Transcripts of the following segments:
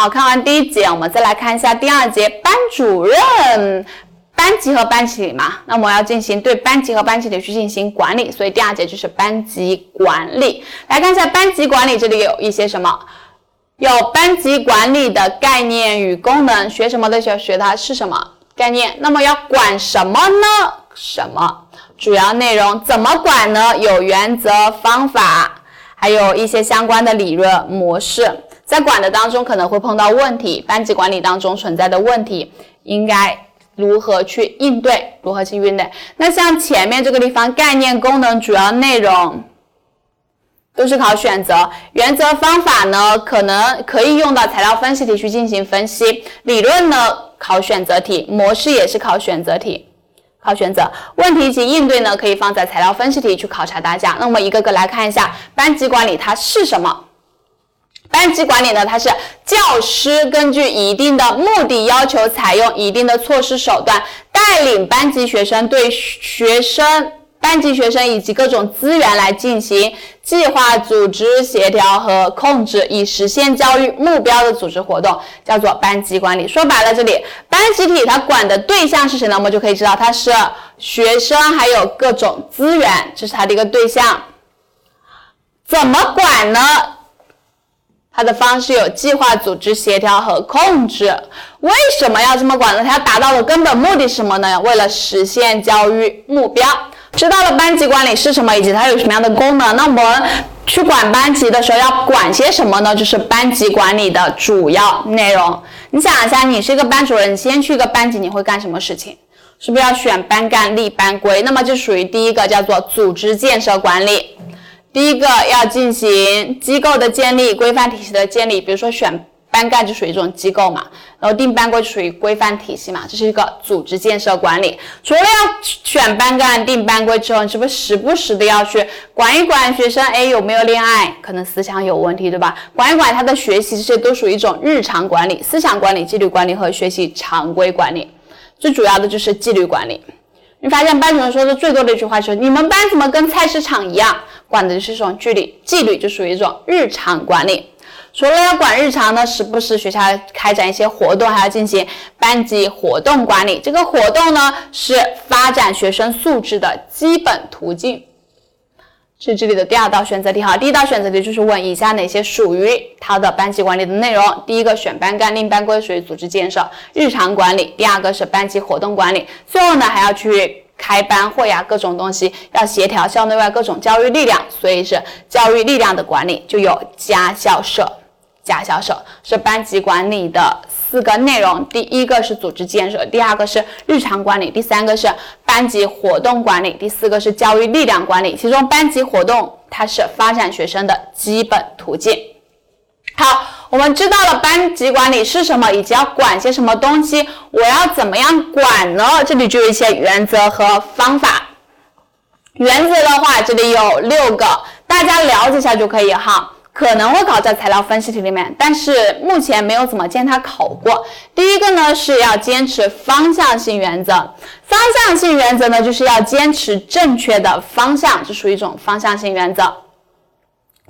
好看完第一节，我们再来看一下第二节，班主任。班级和班级里嘛，那么要进行对班级和班级里去进行管理，所以第二节就是班级管理。来看一下班级管理，这里有一些什么？有班级管理的概念与功能，学什么的时候学它是什么概念？那么要管什么呢？什么？主要内容怎么管呢？有原则、方法，还有一些相关的理论模式。在管的当中可能会碰到问题，班级管理当中存在的问题应该。如何去应对？如何去应对？那像前面这个地方，概念、功能、主要内容，都是考选择。原则、方法呢，可能可以用到材料分析题去进行分析。理论呢，考选择题。模式也是考选择题，考选择。问题及应对呢，可以放在材料分析题去考察大家。那我们一个个来看一下，班级管理它是什么？班级管理呢，它是教师根据一定的目的要求，采用一定的措施手段，带领班级学生对学生、班级学生以及各种资源来进行计划、组织、协调和控制，以实现教育目标的组织活动，叫做班级管理。说白了，这里班集体它管的对象是谁呢？我们就可以知道，它是学生还有各种资源，这是它的一个对象。怎么管呢？它的方式有计划、组织、协调和控制。为什么要这么管呢？它要达到的根本目的是什么呢？为了实现教育目标。知道了班级管理是什么，以及它有什么样的功能，那我们去管班级的时候要管些什么呢？就是班级管理的主要内容。你想一下，你是一个班主任，你先去一个班级，你会干什么事情？是不是要选班干、立班规？那么就属于第一个，叫做组织建设管理。第一个要进行机构的建立、规范体系的建立，比如说选班干就属于这种机构嘛，然后定班规就属于规范体系嘛，这是一个组织建设管理。除了要选班干、定班规之后，你是不是时不时的要去管一管学生？哎，有没有恋爱？可能思想有问题，对吧？管一管他的学习，这些都属于一种日常管理、思想管理、纪律管理和学习常规管理。最主要的就是纪律管理。你发现班主任说的最多的一句话就是：你们班怎么跟菜市场一样？管的是一种纪律，纪律就属于一种日常管理。除了要管日常呢，时不时学校开展一些活动，还要进行班级活动管理。这个活动呢，是发展学生素质的基本途径。是这里的第二道选择题哈，第一道选择题就是问以下哪些属于它的班级管理的内容？第一个选班干令班规属于组织建设日常管理，第二个是班级活动管理，最后呢还要去开班会呀，各种东西要协调校内外各种教育力量，所以是教育力量的管理就有家校社，家校社是班级管理的。四个内容，第一个是组织建设，第二个是日常管理，第三个是班级活动管理，第四个是教育力量管理。其中班级活动它是发展学生的基本途径。好，我们知道了班级管理是什么，以及要管些什么东西，我要怎么样管呢？这里就有一些原则和方法。原则的话，这里有六个，大家了解一下就可以哈。可能会考在材料分析题里面，但是目前没有怎么见它考过。第一个呢是要坚持方向性原则，方向性原则呢就是要坚持正确的方向，这属于一种方向性原则。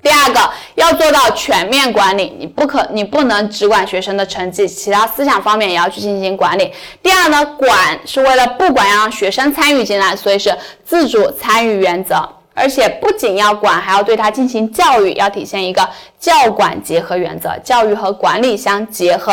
第二个要做到全面管理，你不可你不能只管学生的成绩，其他思想方面也要去进行管理。第二呢，管是为了不管让学生参与进来，所以是自主参与原则。而且不仅要管，还要对他进行教育，要体现一个教管结合原则，教育和管理相结合，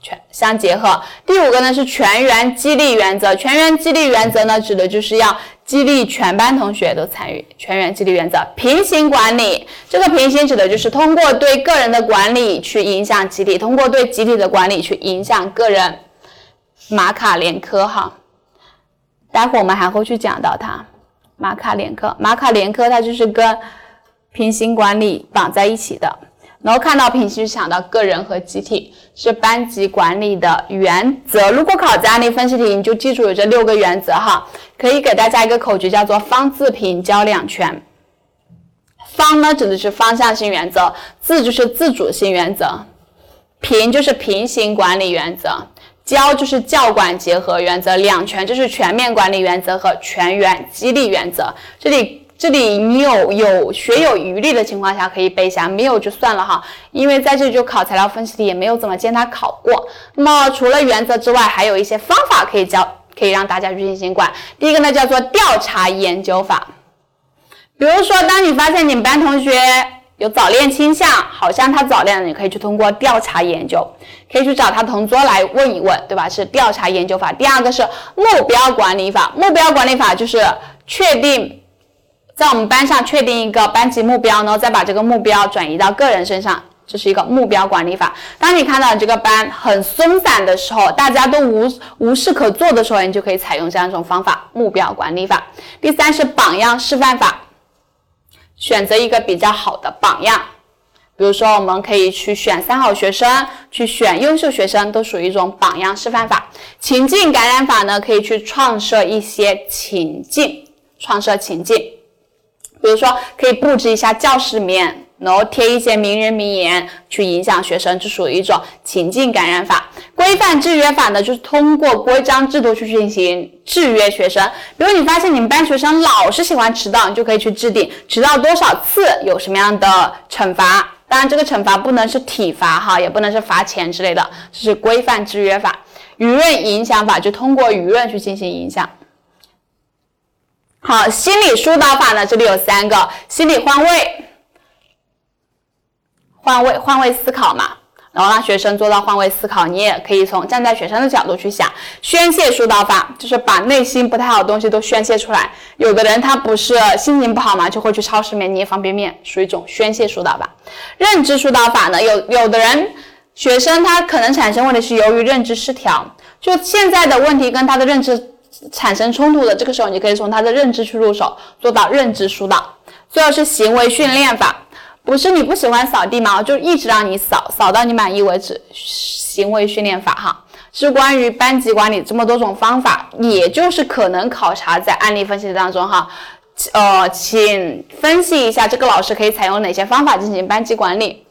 全相结合。第五个呢是全员激励原则，全员激励原则呢指的就是要激励全班同学都参与。全员激励原则，平行管理，这个平行指的就是通过对个人的管理去影响集体，通过对集体的管理去影响个人。马卡连科哈，待会我们还会去讲到它。马卡连科，马卡连科，它就是跟平行管理绑在一起的。然后看到平行，想到个人和集体，是班级管理的原则。如果考案例分析题，你就记住有这六个原则哈。可以给大家一个口诀，叫做方自平交两全。方呢，指的是方向性原则；自就是自主性原则；平就是平行管理原则。教就是教管结合原则，两全就是全面管理原则和全员激励原则。这里这里你有有学有余力的情况下可以背一下，没有就算了哈，因为在这就考材料分析题也没有怎么见他考过。那么除了原则之外，还有一些方法可以教，可以让大家去进行管。第一个呢叫做调查研究法，比如说当你发现你们班同学有早恋倾向，好像他早恋，你可以去通过调查研究，可以去找他同桌来问一问，对吧？是调查研究法。第二个是目标管理法，目标管理法就是确定。在我们班上确定一个班级目标呢，再把这个目标转移到个人身上，这是一个目标管理法。当你看到这个班很松散的时候，大家都无无事可做的时候，你就可以采用这样一种方法——目标管理法。第三是榜样示范法，选择一个比较好的榜样，比如说我们可以去选三好学生，去选优秀学生，都属于一种榜样示范法。情境感染法呢，可以去创设一些情境，创设情境。比如说，可以布置一下教室里面，然后贴一些名人名言，去影响学生，这属于一种情境感染法。规范制约法呢，就是通过规章制度去进行制约学生。比如你发现你们班学生老是喜欢迟到，你就可以去制定迟到多少次有什么样的惩罚。当然，这个惩罚不能是体罚哈，也不能是罚钱之类的，这是规范制约法。舆论影响法就通过舆论去进行影响。好，心理疏导法呢？这里有三个：心理换位、换位、换位思考嘛。然后让学生做到换位思考，你也可以从站在学生的角度去想。宣泄疏导法就是把内心不太好的东西都宣泄出来。有的人他不是心情不好嘛，就会去超市里面捏方便面，属于一种宣泄疏导法。认知疏导法呢？有有的人学生他可能产生问题是由于认知失调，就现在的问题跟他的认知。产生冲突的这个时候，你可以从他的认知去入手，做到认知疏导。最后是行为训练法，不是你不喜欢扫地吗？就一直让你扫，扫到你满意为止。行为训练法哈，是关于班级管理这么多种方法，也就是可能考察在案例分析当中哈。呃，请分析一下这个老师可以采用哪些方法进行班级管理。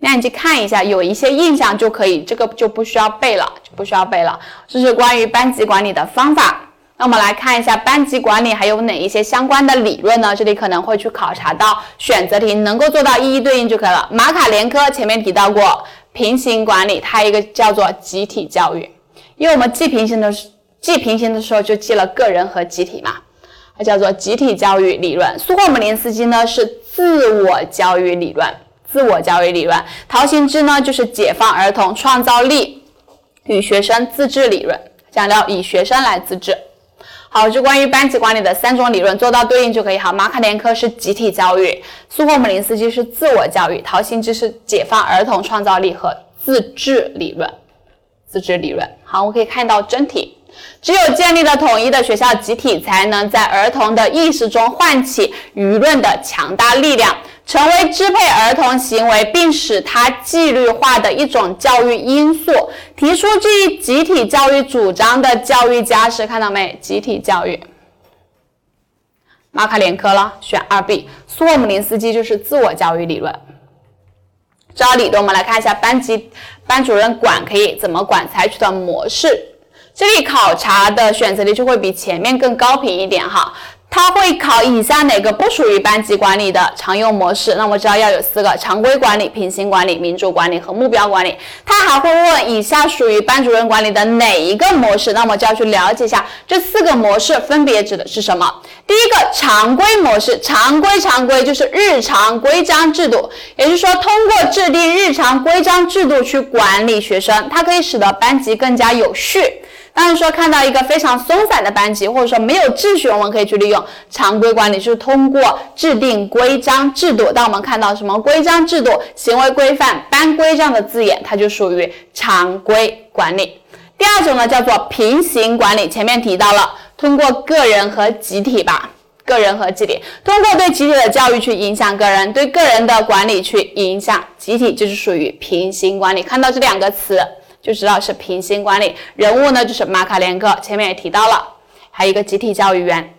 那你去看一下，有一些印象就可以，这个就不需要背了，就不需要背了。这是关于班级管理的方法。那我们来看一下班级管理还有哪一些相关的理论呢？这里可能会去考察到选择题，能够做到一一对应就可以了。马卡连科前面提到过平行管理，它一个叫做集体教育，因为我们记平行的记平行的时候就记了个人和集体嘛，它叫做集体教育理论。苏霍姆林斯基呢是自我教育理论。自我教育理论，陶行知呢就是解放儿童创造力与学生自治理论，讲到以学生来自治。好，就关于班级管理的三种理论做到对应就可以。好，马卡连科是集体教育，苏霍姆林斯基是自我教育，陶行知是解放儿童创造力和自治理论。自治理论。好，我可以看到真题。只有建立了统一的学校集体，才能在儿童的意识中唤起舆论的强大力量。成为支配儿童行为并使他纪律化的一种教育因素。提出这一集体教育主张的教育家是看到没？集体教育，马卡连科了，选二 B。苏霍姆林斯基就是自我教育理论。这道理论我们来看一下班级班主任管可以怎么管，采取的模式。这里考察的选择题就会比前面更高频一点哈。它会考以下哪个不属于班级管理的常用模式？那我知道要有四个：常规管理、平行管理、民主管理和目标管理。它还会问以下属于班主任管理的哪一个模式？那么就要去了解一下这四个模式分别指的是什么。第一个常规模式，常规常规就是日常规章制度，也就是说通过制定日常规章制度去管理学生，它可以使得班级更加有序。当然说看到一个非常松散的班级，或者说没有秩序，我们可以去利用常规管理，就是通过制定规章制度。当我们看到什么规章制度、行为规范、班规这样的字眼，它就属于常规管理。第二种呢，叫做平行管理。前面提到了，通过个人和集体吧，个人和集体，通过对集体的教育去影响个人，对个人的管理去影响集体，就是属于平行管理。看到这两个词。就知道是平行管理人物呢，就是马卡连科，前面也提到了，还有一个集体教育员，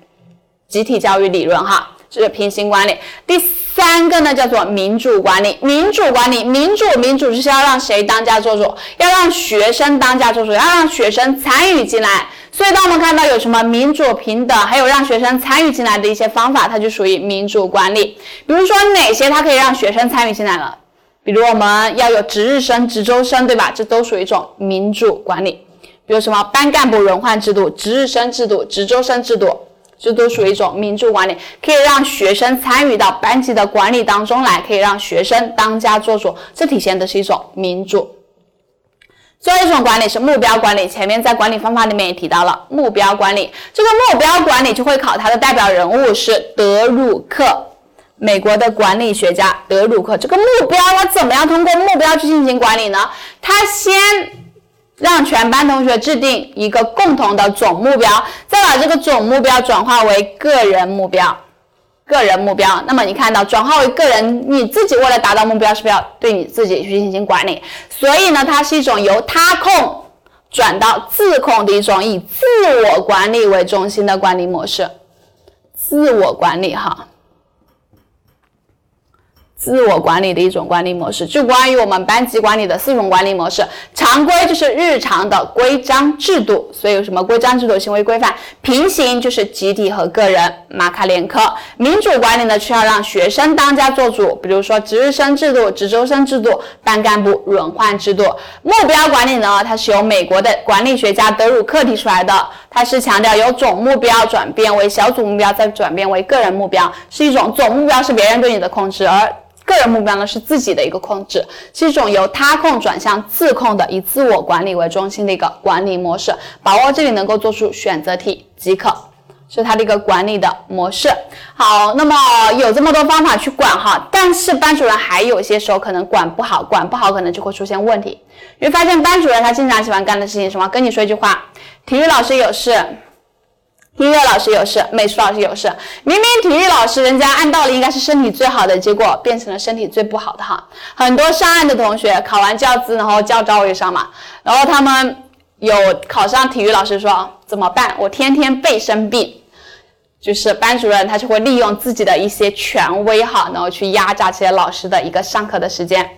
集体教育理论哈，这是平行管理。第三个呢叫做民主管理，民主管理，民主民主就是要让谁当家做主，要让学生当家做主，要让学生参与进来。所以当我们看到有什么民主平等，还有让学生参与进来的一些方法，它就属于民主管理。比如说哪些它可以让学生参与进来了？比如我们要有值日生、值周生，对吧？这都属于一种民主管理。比如什么班干部轮换制度、值日生制度、值周生制度，这都属于一种民主管理，可以让学生参与到班级的管理当中来，可以让学生当家做主，这体现的是一种民主。最后一种管理是目标管理，前面在管理方法里面也提到了目标管理。这个目标管理就会考它的代表人物是德鲁克，美国的管理学家德鲁克。这个目标要怎么样通过目标去进行管理呢？他先。让全班同学制定一个共同的总目标，再把这个总目标转化为个人目标。个人目标，那么你看到转化为个人，你自己为了达到目标，是不是要对你自己去进行管理？所以呢，它是一种由他控转到自控的一种以自我管理为中心的管理模式。自我管理，哈。自我管理的一种管理模式，就关于我们班级管理的四种管理模式。常规就是日常的规章制度，所以有什么规章制度、行为规范。平行就是集体和个人，马卡连科。民主管理呢，需要让学生当家做主，比如说值日生制度、值周生制度、班干部轮换制度。目标管理呢，它是由美国的管理学家德鲁克提出来的，它是强调由总目标转变为小组目标，再转变为个人目标，是一种总目标是别人对你的控制，而个人目标呢是自己的一个控制，是一种由他控转向自控的，以自我管理为中心的一个管理模式。把握这里能够做出选择题即可，是它的一个管理的模式。好，那么有这么多方法去管哈，但是班主任还有些时候可能管不好，管不好可能就会出现问题。你会发现班主任他经常喜欢干的事情什么？跟你说一句话，体育老师有事。音乐老师有事，美术老师有事。明明体育老师人家按道理应该是身体最好的，结果变成了身体最不好的哈。很多上岸的同学考完教资，然后教招也上嘛，然后他们有考上体育老师说怎么办？我天天背生病，就是班主任他就会利用自己的一些权威哈，然后去压榨这些老师的一个上课的时间。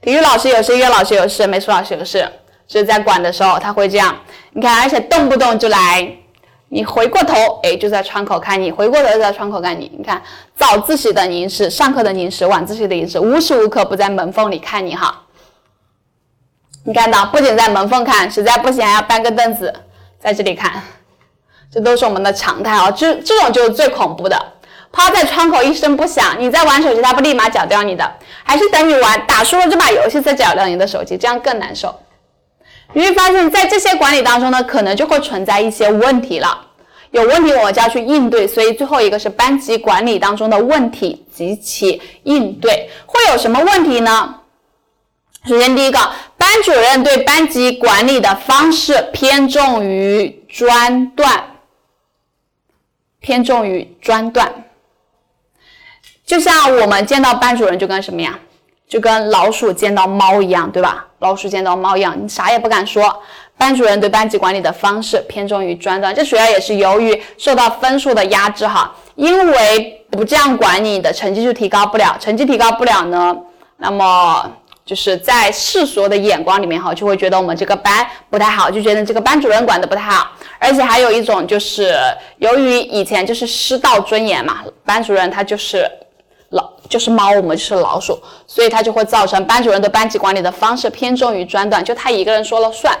体育老师有事，音乐老师有事，美术老师有事，就是在管的时候他会这样，你看，而且动不动就来。你回过头，哎，就在窗口看你；回过头就在窗口看你。你看，早自习的凝视，上课的凝视，晚自习的凝视，无时无刻不在门缝里看你哈。你看到，不仅在门缝看，实在不行还要搬个凳子在这里看，这都是我们的常态啊。这这种就是最恐怖的，趴在窗口一声不响，你在玩手机，他不立马绞掉你的，还是等你玩打输了这把游戏再绞掉你的手机，这样更难受。你会发现在这些管理当中呢，可能就会存在一些问题了。有问题，我们就要去应对。所以最后一个是班级管理当中的问题及其应对，会有什么问题呢？首先，第一个，班主任对班级管理的方式偏重于专断，偏重于专断。就像我们见到班主任就跟什么呀？就跟老鼠见到猫一样，对吧？老鼠见到猫一样，你啥也不敢说。班主任对班级管理的方式偏重于专断，这主要也是由于受到分数的压制哈。因为不这样管你的成绩就提高不了，成绩提高不了呢，那么就是在世俗的眼光里面哈，就会觉得我们这个班不太好，就觉得这个班主任管的不太好。而且还有一种就是由于以前就是师道尊严嘛，班主任他就是。老就是猫，我们就是老鼠，所以它就会造成班主任对班级管理的方式偏重于专断，就他一个人说了算。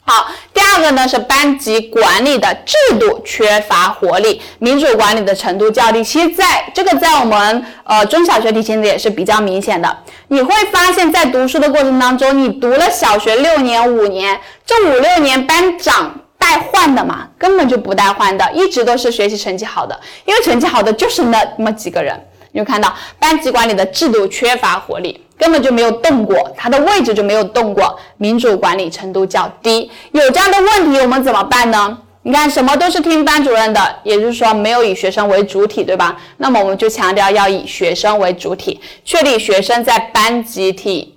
好，第二个呢是班级管理的制度缺乏活力，民主管理的程度较低。其实在这个在我们呃中小学体系里也是比较明显的。你会发现在读书的过程当中，你读了小学六年五年，这五六年班长带换的嘛，根本就不带换的，一直都是学习成绩好的，因为成绩好的就是那么几个人。你就看到班级管理的制度缺乏活力，根本就没有动过，它的位置就没有动过。民主管理程度较低，有这样的问题，我们怎么办呢？你看，什么都是听班主任的，也就是说没有以学生为主体，对吧？那么我们就强调要以学生为主体，确立学生在班集体，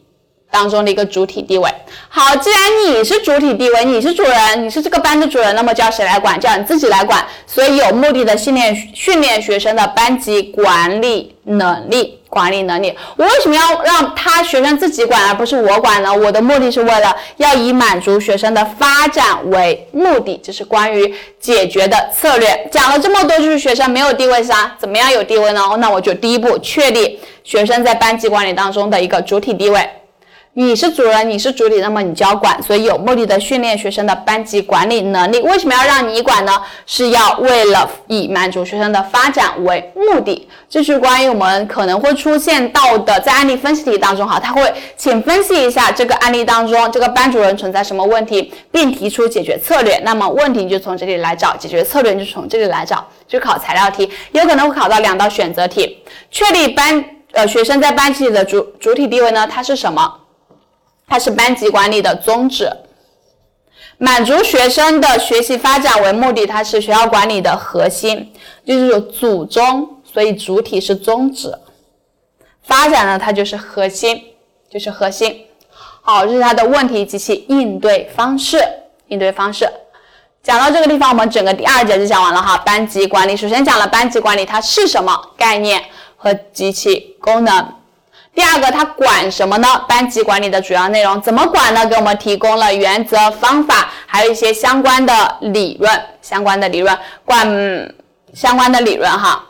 当中的一个主体地位。好，既然你是主体地位，你是主人，你是这个班的主人，那么叫谁来管？叫你自己来管。所以有目的的训练训练学生的班级管理能力。管理能力，我为什么要让他学生自己管，而不是我管呢？我的目的是为了要以满足学生的发展为目的，这是关于解决的策略。讲了这么多，就是学生没有地位啥？怎么样有地位呢？那我就第一步确立学生在班级管理当中的一个主体地位。你是主人，你是主体，那么你就要管，所以有目的的训练学生的班级管理能力。为什么要让你管呢？是要为了以满足学生的发展为目的。这是关于我们可能会出现到的，在案例分析题当中，哈，他会请分析一下这个案例当中这个班主任存在什么问题，并提出解决策略。那么问题就从这里来找，解决策略就从这里来找，就考材料题，有可能会考到两道选择题。确立班呃学生在班级里的主主体地位呢？它是什么？它是班级管理的宗旨，满足学生的学习发展为目的，它是学校管理的核心，就是有祖宗，所以主体是宗旨，发展呢它就是核心，就是核心。好，这是它的问题及其应对方式，应对方式。讲到这个地方，我们整个第二节就讲完了哈。班级管理，首先讲了班级管理它是什么概念和及其功能。第二个，它管什么呢？班级管理的主要内容怎么管呢？给我们提供了原则、方法，还有一些相关的理论，相关的理论，管相关的理论哈。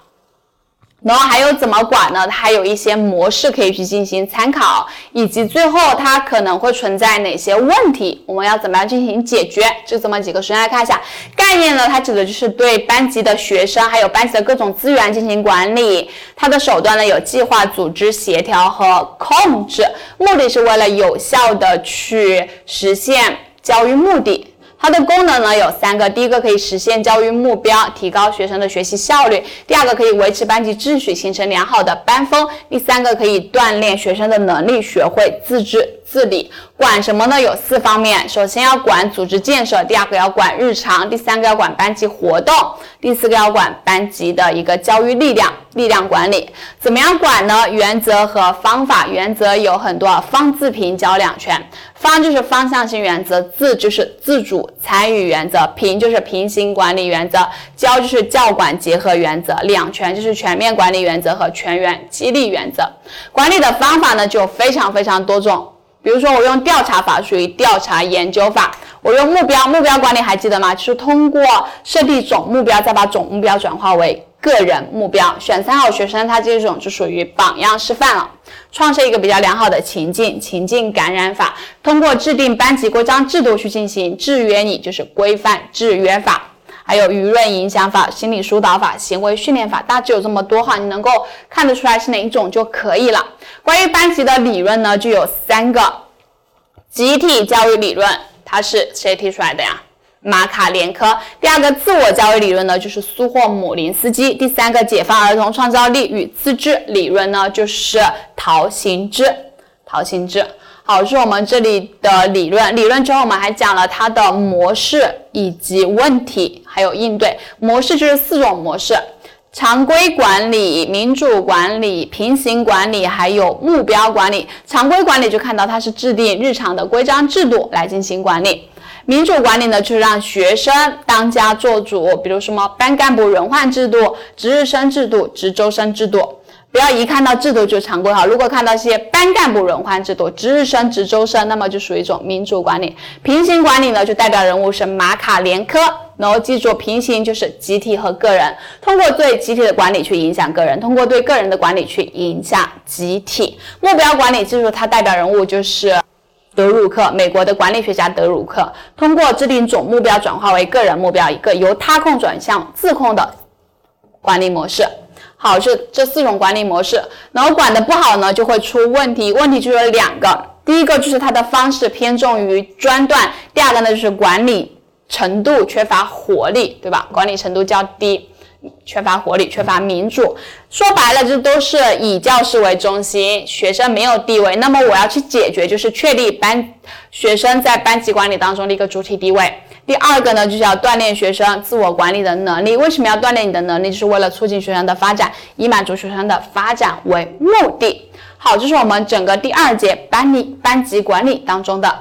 然后还有怎么管呢？它还有一些模式可以去进行参考，以及最后它可能会存在哪些问题，我们要怎么样进行解决？就这么几个，首先来看一下概念呢，它指的就是对班级的学生还有班级的各种资源进行管理，它的手段呢有计划、组织、协调和控制，目的是为了有效的去实现教育目的。它的功能呢有三个，第一个可以实现教育目标，提高学生的学习效率；第二个可以维持班级秩序，形成良好的班风；第三个可以锻炼学生的能力，学会自制自理管什么呢？有四方面，首先要管组织建设，第二个要管日常，第三个要管班级活动，第四个要管班级的一个教育力量，力量管理。怎么样管呢？原则和方法，原则有很多，方自评教两全。方就是方向性原则，自就是自主参与原则，平就是平行管理原则，教就是教管结合原则，两全就是全面管理原则和全员激励原则。管理的方法呢，就非常非常多种。比如说，我用调查法，属于调查研究法；我用目标，目标管理还记得吗？就是通过设定总目标，再把总目标转化为个人目标。选三好学生，他这种就属于榜样示范了。创设一个比较良好的情境，情境感染法，通过制定班级规章制度去进行制约你，就是规范制约法。还有舆论影响法、心理疏导法、行为训练法，大致有这么多哈，你能够看得出来是哪一种就可以了。关于班级的理论呢，就有三个：集体教育理论，它是谁提出来的呀？马卡连科。第二个自我教育理论呢，就是苏霍姆林斯基。第三个解放儿童创造力与自治理论呢，就是陶行知。陶行知。好，是我们这里的理论。理论之后，我们还讲了它的模式以及问题，还有应对模式，就是四种模式：常规管理、民主管理、平行管理，还有目标管理。常规管理就看到它是制定日常的规章制度来进行管理；民主管理呢，就是让学生当家做主，比如什么班干部轮换制度、值日生制度、值周生制度。不要一看到制度就常规哈，如果看到一些班干部轮换制度、值日生、值周生，那么就属于一种民主管理。平行管理呢，就代表人物是马卡连科，然后记住平行就是集体和个人，通过对集体的管理去影响个人，通过对个人的管理去影响集体。目标管理记住它代表人物就是德鲁克，美国的管理学家德鲁克，通过制定总目标转化为个人目标，一个由他控转向自控的管理模式。好，这这四种管理模式，然后管的不好呢，就会出问题。问题就有两个，第一个就是它的方式偏重于专断，第二个呢就是管理程度缺乏活力，对吧？管理程度较低，缺乏活力，缺乏民主。说白了，这都是以教师为中心，学生没有地位。那么我要去解决，就是确立班学生在班级管理当中的一个主体地位。第二个呢，就是要锻炼学生自我管理的能力。为什么要锻炼你的能力？就是为了促进学生的发展，以满足学生的发展为目的。好，这是我们整个第二节班里班级管理当中的。